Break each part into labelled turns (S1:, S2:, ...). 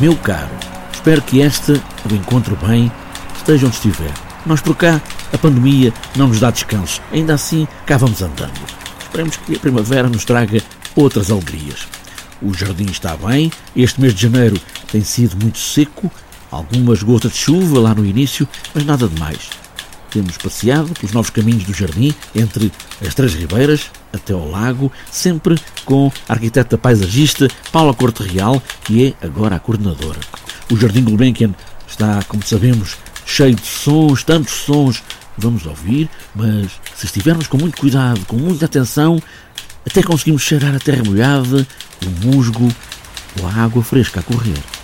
S1: Meu caro, espero que esta o encontre bem, esteja onde estiver. Nós por cá, a pandemia não nos dá descanso. Ainda assim, cá vamos andando. Esperemos que a primavera nos traga outras alegrias. O jardim está bem, este mês de janeiro tem sido muito seco, algumas gotas de chuva lá no início, mas nada de mais. Temos passeado pelos novos caminhos do jardim, entre as Três Ribeiras até ao lago, sempre com a arquiteta paisagista Paula Corte Real, que é agora a coordenadora. O Jardim Gulbenkian está, como sabemos, cheio de sons, tantos sons vamos ouvir, mas se estivermos com muito cuidado, com muita atenção, até conseguimos cheirar a terra molhada, o musgo ou a água fresca a correr.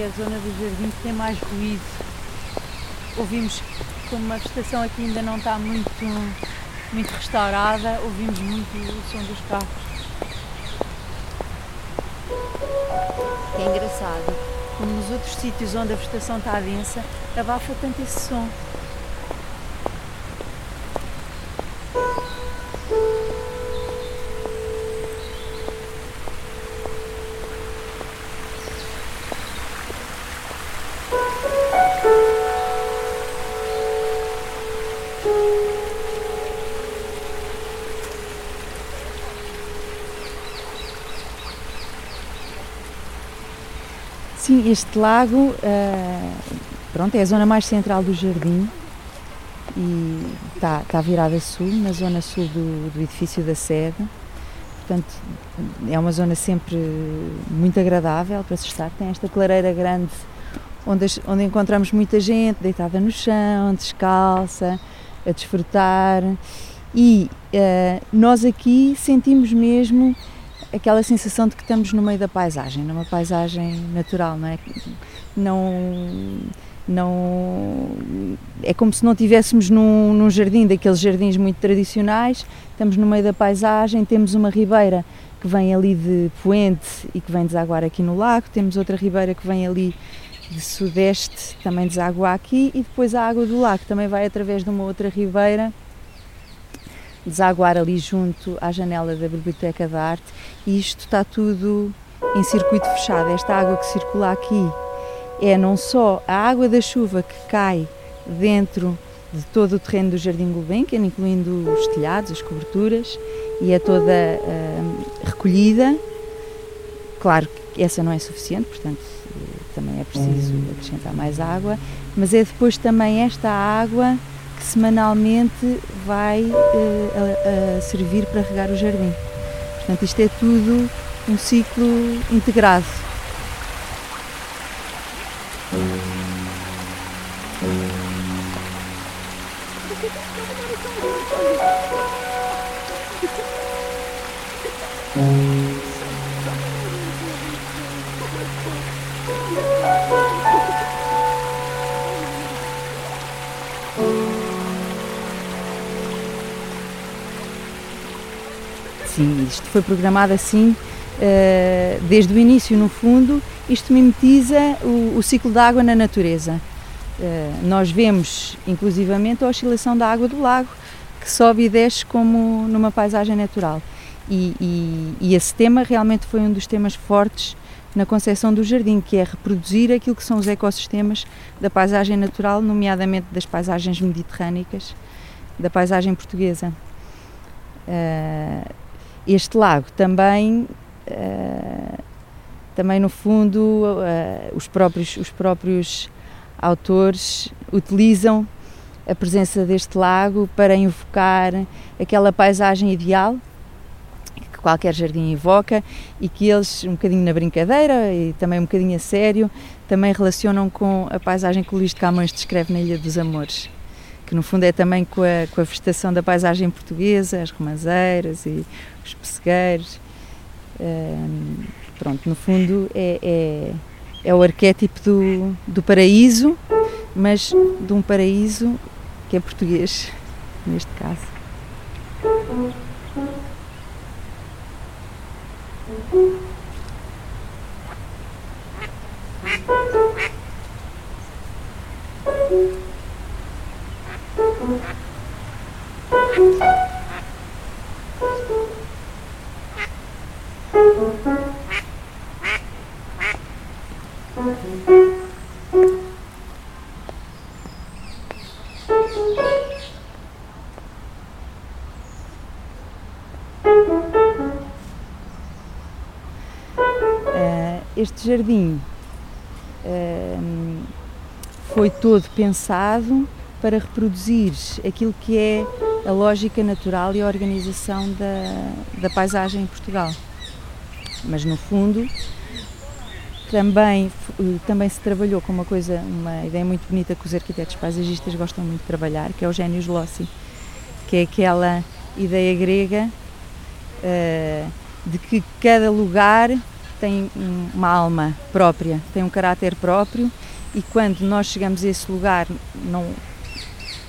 S2: Aqui a zona do jardim que tem mais ruído. Ouvimos, como a vegetação aqui ainda não está muito, muito restaurada, ouvimos muito o som dos carros. É engraçado, como nos outros sítios onde a vegetação está densa, abafa tanto esse som. Sim, este lago uh, pronto, é a zona mais central do jardim e está, está virada sul, na zona sul do, do edifício da sede. Portanto, é uma zona sempre muito agradável para se estar. Tem esta clareira grande onde, onde encontramos muita gente deitada no chão, descalça, a desfrutar. E uh, nós aqui sentimos mesmo aquela sensação de que estamos no meio da paisagem, numa paisagem natural, não é? Não, não é como se não estivéssemos num, num, jardim daqueles jardins muito tradicionais, estamos no meio da paisagem, temos uma ribeira que vem ali de Poente e que vem desaguar aqui no lago, temos outra ribeira que vem ali de sudeste, também deságua aqui, e depois a água do lago também vai através de uma outra ribeira desaguar ali junto à janela da Biblioteca da Arte e isto está tudo em circuito fechado. Esta água que circula aqui é não só a água da chuva que cai dentro de todo o terreno do Jardim Gulbenkian, incluindo os telhados, as coberturas, e é toda uh, recolhida. Claro que essa não é suficiente, portanto também é preciso acrescentar mais água, mas é depois também esta água que semanalmente vai uh, a, a servir para regar o jardim. Portanto, isto é tudo um ciclo integrado. Foi programado assim uh, desde o início, no fundo, isto mimetiza o, o ciclo da água na natureza. Uh, nós vemos, inclusivamente, a oscilação da água do lago. que sobe e desce como numa paisagem natural. E, e, e, esse tema realmente foi um dos temas fortes na concepção do jardim, que é reproduzir aquilo que são os ecossistemas da paisagem natural, nomeadamente das paisagens mediterrânicas, da paisagem portuguesa. Uh, este lago. Também, uh, também no fundo, uh, os, próprios, os próprios autores utilizam a presença deste lago para invocar aquela paisagem ideal que qualquer jardim evoca e que eles, um bocadinho na brincadeira e também um bocadinho a sério, também relacionam com a paisagem que o Luís de Camões descreve na Ilha dos Amores, que no fundo é também com a, com a vegetação da paisagem portuguesa, as romazeiras e os pessegueiros. Um, pronto, no fundo é, é, é o arquétipo do, do paraíso, mas de um paraíso que é português, neste caso. Este jardim uh, foi todo pensado para reproduzir aquilo que é a lógica natural e a organização da, da paisagem em Portugal. Mas no fundo também, também se trabalhou com uma coisa, uma ideia muito bonita que os arquitetos paisagistas gostam muito de trabalhar, que é o genius loci, que é aquela ideia grega uh, de que cada lugar tem uma alma própria, tem um caráter próprio e quando nós chegamos a esse lugar não,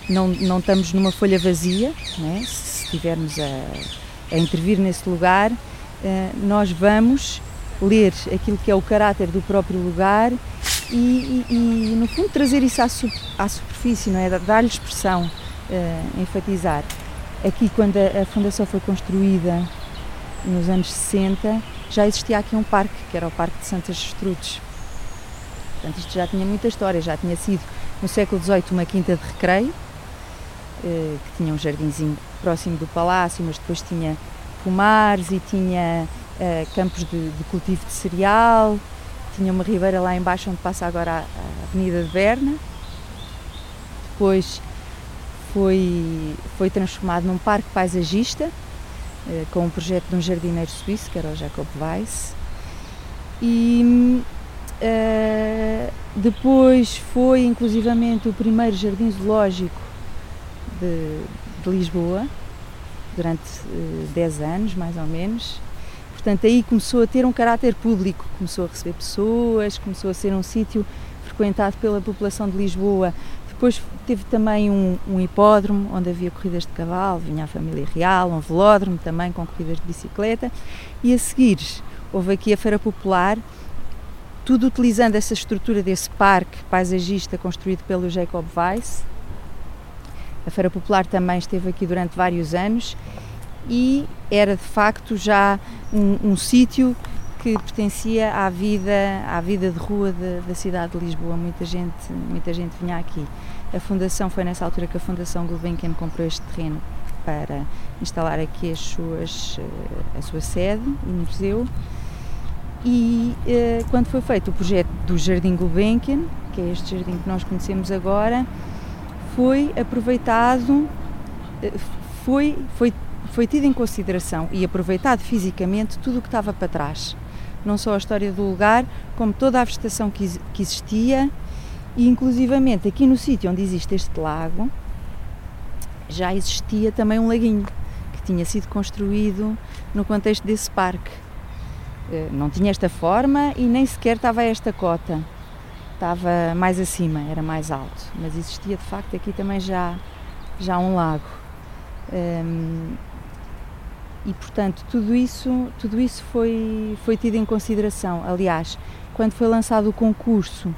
S2: não, não estamos numa folha vazia, né? se estivermos a, a intervir nesse lugar, eh, nós vamos ler aquilo que é o caráter do próprio lugar e, e, e no fundo trazer isso à, à superfície, não é? dar-lhe expressão, uh, enfatizar. Aqui quando a, a fundação foi construída nos anos 60, já existia aqui um parque, que era o Parque de Santas Estrudes. Portanto, isto já tinha muita história, já tinha sido no século XVIII uma quinta de recreio, eh, que tinha um jardinzinho próximo do palácio, mas depois tinha pomares e tinha eh, campos de, de, cultivo de cereal, tinha uma ribeira lá embaixo onde passa agora a, a Avenida de Berna. Depois foi, foi transformado num parque paisagista, com um projeto de um jardineiro suíço, que era o Jacob Weiss. E uh, depois foi inclusivamente o primeiro jardim zoológico de, de Lisboa, durante uh, 10 anos, mais ou menos. Portanto, aí começou a ter um caráter público, começou a receber pessoas, começou a ser um sítio frequentado pela população de Lisboa depois teve também um, um, hipódromo onde havia corridas de cavalo, vinha a família real, um velódromo também com corridas de bicicleta. E a seguir houve aqui a Feira Popular, tudo utilizando essa estrutura desse parque paisagista construído pelo Jacob Weiss. A Feira Popular também esteve aqui durante vários anos e era de facto já um, um sítio que pertencia à vida, à vida de rua de, da cidade de Lisboa. Muita gente, muita gente vinha aqui. A fundação foi nessa altura que a Fundação Gulbenkian comprou este terreno para instalar aqui as suas, eh, a sua sede e museu. E eh, quando foi feito o projeto do Jardim Gulbenkian, que é este jardim que nós conhecemos agora, foi aproveitado, eh, foi, foi, foi tido em consideração e aproveitado fisicamente tudo o que estava para trás não só a história do lugar, como toda a vegetação que, que existia e inclusivamente aqui no sítio onde existe este lago já existia também um laguinho que tinha sido construído no contexto desse parque. Eh, não tinha esta forma e nem sequer estava esta cota, estava mais acima, era mais alto, mas existia de facto aqui também já, já um lago. Um, e portanto tudo isso tudo isso foi foi tido em consideração aliás quando foi lançado o concurso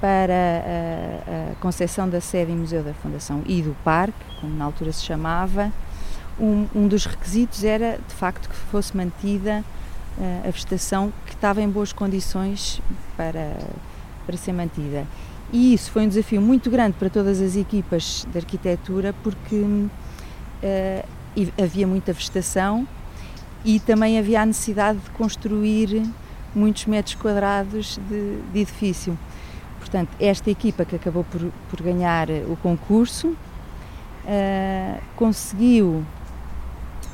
S2: para a, a concepção da sede e museu da Fundação e do parque, como na altura se chamava, um, um dos requisitos era de facto que fosse mantida uh, a vegetação que estava em boas condições para, para ser mantida. E isso foi um desafio muito grande para todas as equipas de arquitetura porque uh, havia muita vegetação e também havia a necessidade de construir muitos metros quadrados de, de edifício. Portanto, esta equipa que acabou por, por ganhar o concurso uh, conseguiu,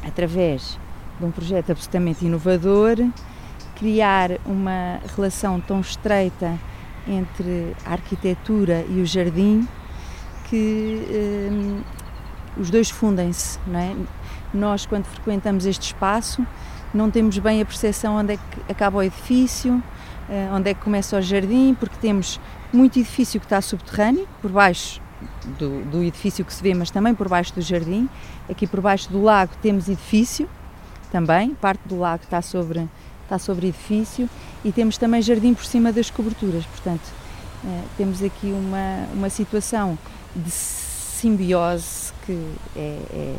S2: através de um projeto absolutamente inovador, criar uma relação tão estreita entre a arquitetura e o jardim que uh, os dois fundem-se. É? Nós, quando frequentamos este espaço, não temos bem a percepção onde é que acaba o edifício, uh, onde é que começa o jardim, porque temos muito edifício que está subterrâneo, por baixo do, do, edifício que se vê, mas também por baixo do jardim. Aqui por baixo do lago temos edifício também, parte do lago está sobre, está sobre edifício e temos também jardim por cima das coberturas. Portanto, eh, temos aqui uma, uma situação de simbiose que é, é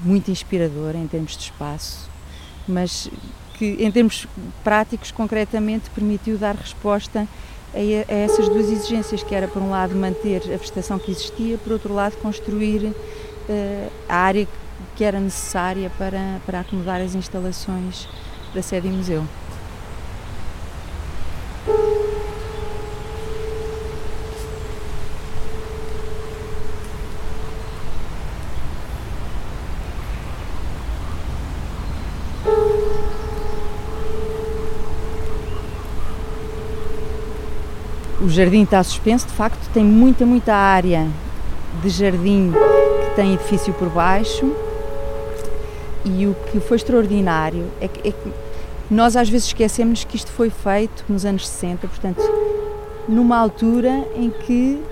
S2: muito inspiradora em termos de espaço, mas que em termos práticos, concretamente, permitiu dar resposta a, essas duas exigências, que era, por um lado, manter a vegetação que existia, por outro lado, construir uh, a área que era necessária para, para acomodar as instalações da sede e museu. O jardim está suspenso, de facto tem muita, muita área de jardim que tem edifício por baixo e o que foi extraordinário é que, é que nós às vezes esquecemos que isto foi feito nos anos 60, portanto, numa altura em que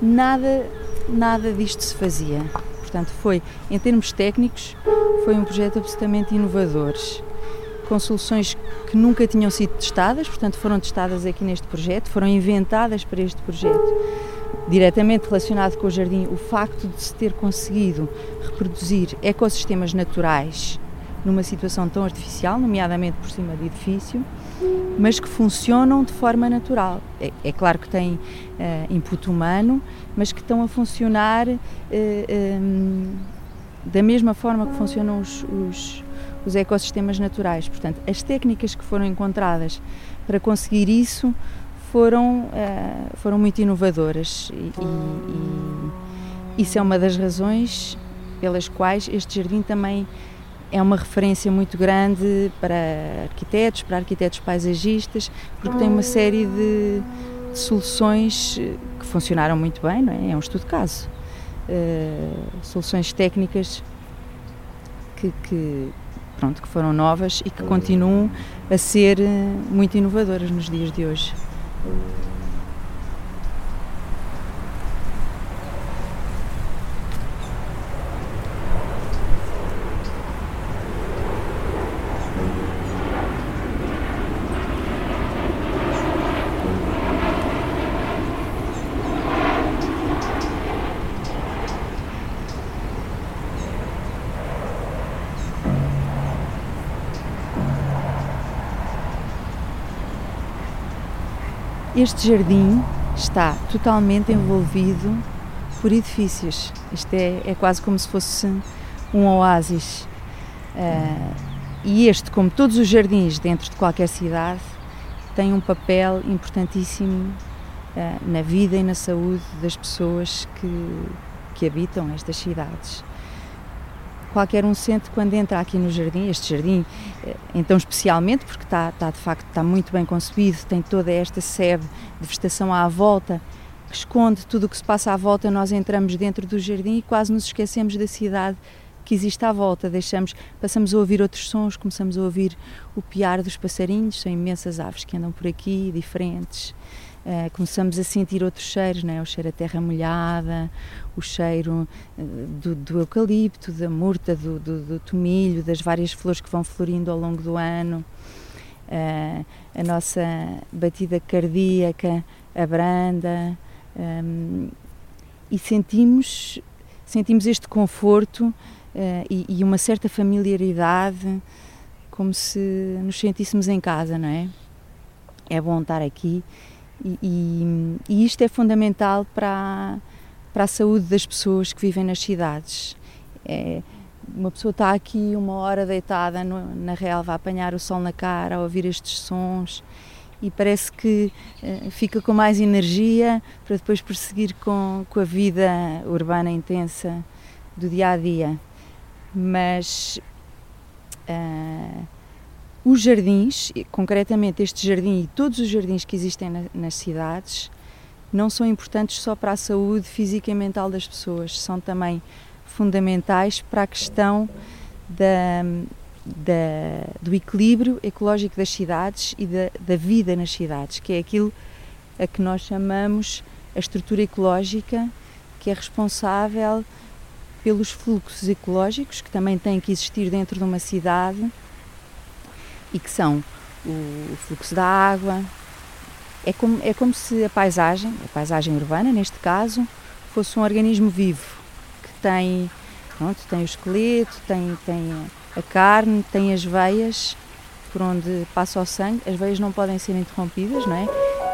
S2: nada, nada disto se fazia. Portanto, foi, em termos técnicos, foi um projeto absolutamente inovador com soluções que nunca tinham sido testadas, portanto foram testadas aqui neste projeto, foram inventadas para este projeto. Diretamente relacionado com o jardim, o facto de se ter conseguido reproduzir ecossistemas naturais numa situação tão artificial, nomeadamente por cima do edifício, mas que funcionam de forma natural. É, é claro que têm uh, input humano, mas que estão a funcionar uh, eh, um, da mesma forma que funcionam os, os os ecossistemas naturais. Portanto, as técnicas que foram encontradas para conseguir isso foram, uh, foram muito inovadoras e, e, e isso é uma das razões pelas quais este jardim também é uma referência muito grande para arquitetos, para arquitetos paisagistas, porque tem uma série de, de soluções que funcionaram muito bem, não é? É um estudo de caso. Uh, soluções técnicas que, que, pronto, que foram novas e que continuam a ser eh, muito inovadoras nos dias de hoje. Este jardim está totalmente envolvido por edifícios. Isto é, é quase como se fosse um oásis. Uh, e este, como todos os jardins dentro de qualquer cidade, tem um papel importantíssimo uh, na vida e na saúde das pessoas que, que habitam estas cidades qualquer um sente quando entra aqui no jardim, este jardim, eh, então especialmente porque está, está de facto está muito bem concebido, tem toda esta sebe de vegetação à volta que esconde tudo o que se passa à volta, nós entramos dentro do jardim e quase nos esquecemos da cidade que existe à volta, deixamos, passamos a ouvir outros sons, começamos a ouvir o piar dos passarinhos, são imensas aves que andam por aqui, diferentes. Uh, começamos a sentir outros cheiros, né? o cheiro da terra molhada, o cheiro uh, do, do, eucalipto, da murta, do, do, do, tomilho, das várias flores que vão florindo ao longo do ano. uh, a nossa batida cardíaca abranda um, e sentimos, sentimos este conforto e, e, uma certa familiaridade, como se nos sentíssemos em casa, não é? É bom estar aqui e, e, isto é fundamental para, para a saúde das pessoas que vivem nas cidades. É, uma pessoa está aqui uma hora deitada no, na relva a apanhar o sol na cara, a ouvir estes sons e parece que uh, fica com mais energia para depois prosseguir com, com a vida urbana intensa do dia a dia. Mas uh, os jardins, concretamente este jardim e todos os jardins que existem na, nas cidades, não são importantes só para a saúde física e mental das pessoas, são também fundamentais para a questão da, da, do equilíbrio ecológico das cidades e da, da vida nas cidades, que é aquilo a que nós chamamos a estrutura ecológica, que é responsável pelos fluxos ecológicos que também têm que existir dentro de uma cidade e que são o fluxo da água. É como, é como se a paisagem, a paisagem urbana neste caso, fosse um organismo vivo que tem, pronto, tem o esqueleto, tem, tem a carne, tem as veias por onde passa o sangue. As veias não podem ser interrompidas, não é?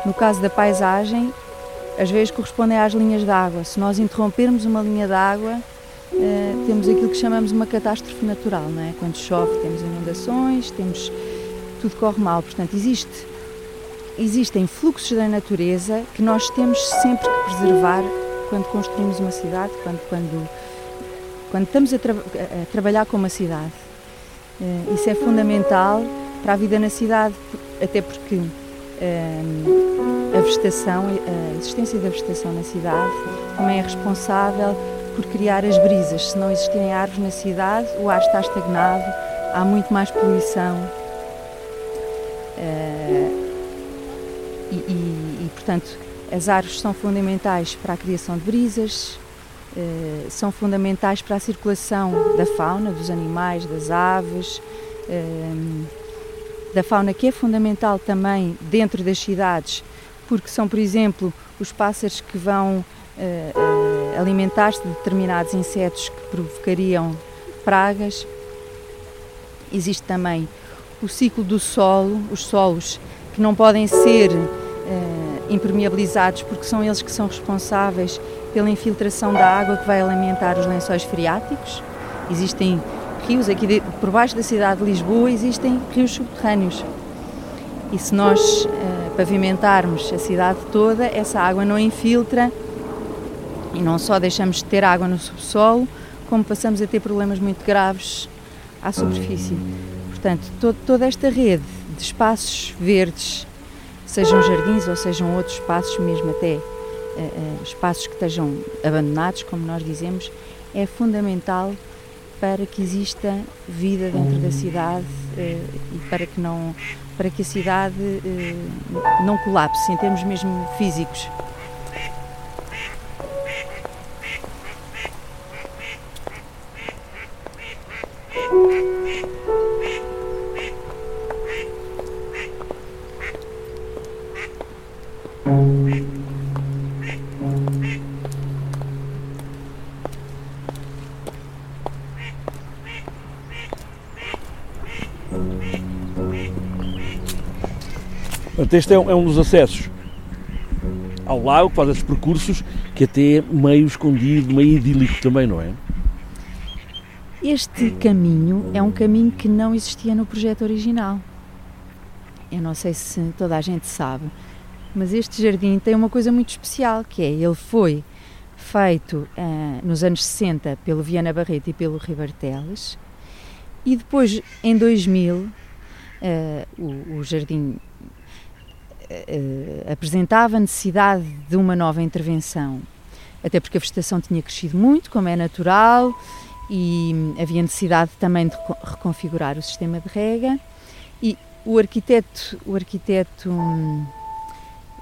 S2: No caso da paisagem, as veias correspondem às linhas de água. Se nós interrompermos uma linha de água, uh, temos aquilo que chamamos uma catástrofe natural, não é? Quando chove temos inundações, temos tudo corre mal. Portanto, existe, existem fluxos da natureza que nós temos sempre que preservar quando construímos uma cidade, quando, quando, quando estamos a, tra a trabalhar com uma cidade. Uh, isso é fundamental para a vida na cidade, até porque uh, a vegetação, a existência da vegetação na cidade também é responsável por criar as brisas. Se não existirem árvores na cidade, o ar está estagnado, há muito mais poluição, Uh, e, e, e, portanto, as árvores são fundamentais para a criação de brisas, uh, são fundamentais para a circulação da fauna, dos animais, das aves, uh, da fauna que é fundamental também dentro das cidades, porque são, por exemplo, os pássaros que vão alimentar-se de determinados insetos que provocariam pragas. Existe também o ciclo do solo, os solos que não podem ser uh, impermeabilizados porque são eles que são responsáveis pela infiltração da água que vai alimentar os lençóis freáticos. Existem rios, aqui de, por baixo da cidade de Lisboa existem rios subterrâneos. E se nós uh, pavimentarmos a cidade toda, essa água não infiltra e não só deixamos de ter água no subsolo, como passamos a ter problemas muito graves à superfície. Portanto, toda esta rede de espaços verdes, sejam jardins ou sejam outros espaços, mesmo até uh, uh, espaços que estejam abandonados, como nós dizemos, é fundamental para que exista vida dentro da cidade uh, e para que não para que a cidade não colapse em termos mesmo físicos.
S1: Portanto, este é um, é um dos acessos ao lago, que faz esses percursos, que até é meio escondido, meio idílico também, não é?
S2: Este caminho é um caminho que não existia no projeto original. Eu não sei se toda a gente sabe, mas este jardim tem uma coisa muito especial, que é ele foi feito uh, nos anos 60 pelo Viana Barreto e pelo Ribarteles e depois em 2000 uh, eh, o, o jardim uh, apresentava a necessidade de uma nova intervenção, até porque a vegetação tinha crescido muito, como é natural, e havia necessidade também de reconfigurar o sistema de rega. E o arquiteto, o arquiteto hum,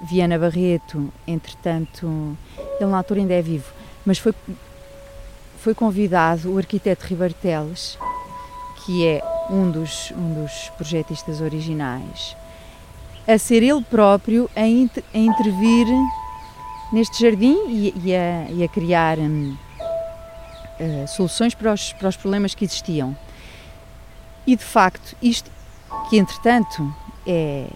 S2: Viana Barreto, entretanto, ele na altura ainda é vivo, mas foi, foi convidado o arquiteto Ribarteles, que é um dos, um dos projetistas originais, a ser ele próprio a, inter, a intervir neste jardim e, e, a, e a, criar uh, soluções para os, para os problemas que existiam. E de facto, isto que entretanto é,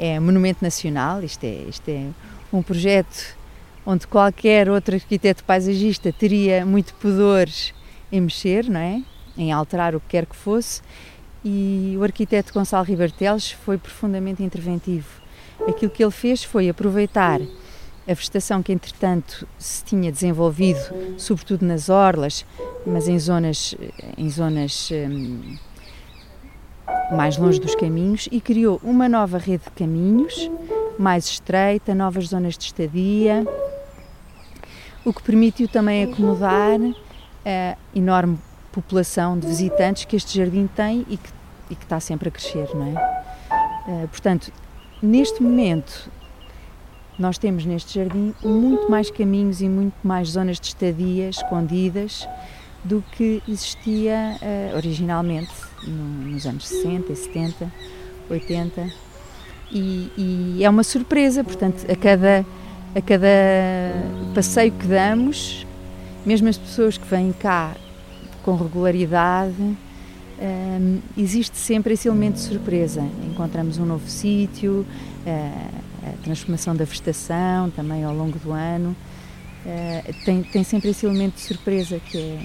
S2: é monumento nacional, isto é, isto é um projeto onde qualquer outro arquiteto paisagista teria muito pudor em mexer, não é? Em alterar o que quer que fosse. E o arquiteto Gonçalo Ribarteles foi profundamente interventivo. Aquilo que ele fez foi aproveitar a vegetação que entretanto se tinha desenvolvido, sobretudo nas orlas, mas em zonas, em zonas hum, mais longe dos caminhos, e criou uma nova rede de caminhos, mais estreita, novas zonas de estadia, o que permitiu também acomodar a enorme população de visitantes que este jardim tem e que, e que está sempre a crescer, não é? Eh, portanto, neste momento, nós temos neste jardim muito mais caminhos e muito mais zonas de estadia escondidas do que existia uh, originalmente no, nos anos 60, 70, 80 e, e, é uma surpresa, portanto, a cada, a cada passeio que damos, mesmo as pessoas que vêm cá com regularidade, um, eh, existe sempre esse elemento de surpresa. Encontramos um novo sítio, uh, a transformação da vegetação também ao longo do ano. Uh, tem, tem sempre esse elemento de surpresa que é,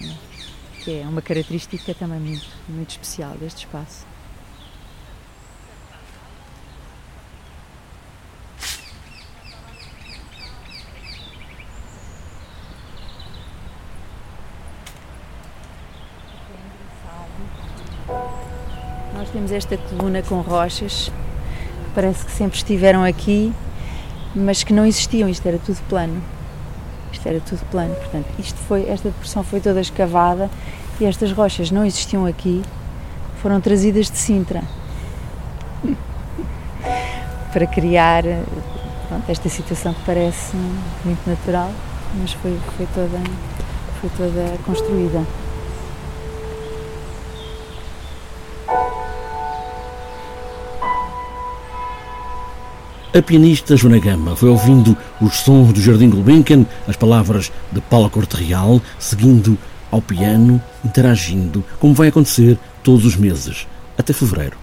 S2: que é uma característica também muito, muito especial deste espaço. Nós temos esta coluna com rochas que parece que sempre estiveram aqui, mas que não existiam, isto era tudo plano. Isto era tudo plano, portanto, isto foi, esta depressão foi toda escavada e estas rochas não existiam aqui, foram trazidas de Sintra para criar pronto, esta situação que parece muito natural, mas foi, foi, toda, foi toda construída.
S1: A pianista Joana Gama foi ouvindo os sons do Jardim Gulbenkian, as palavras de Paula Corte Real, seguindo ao piano, interagindo, como vai acontecer todos os meses, até fevereiro.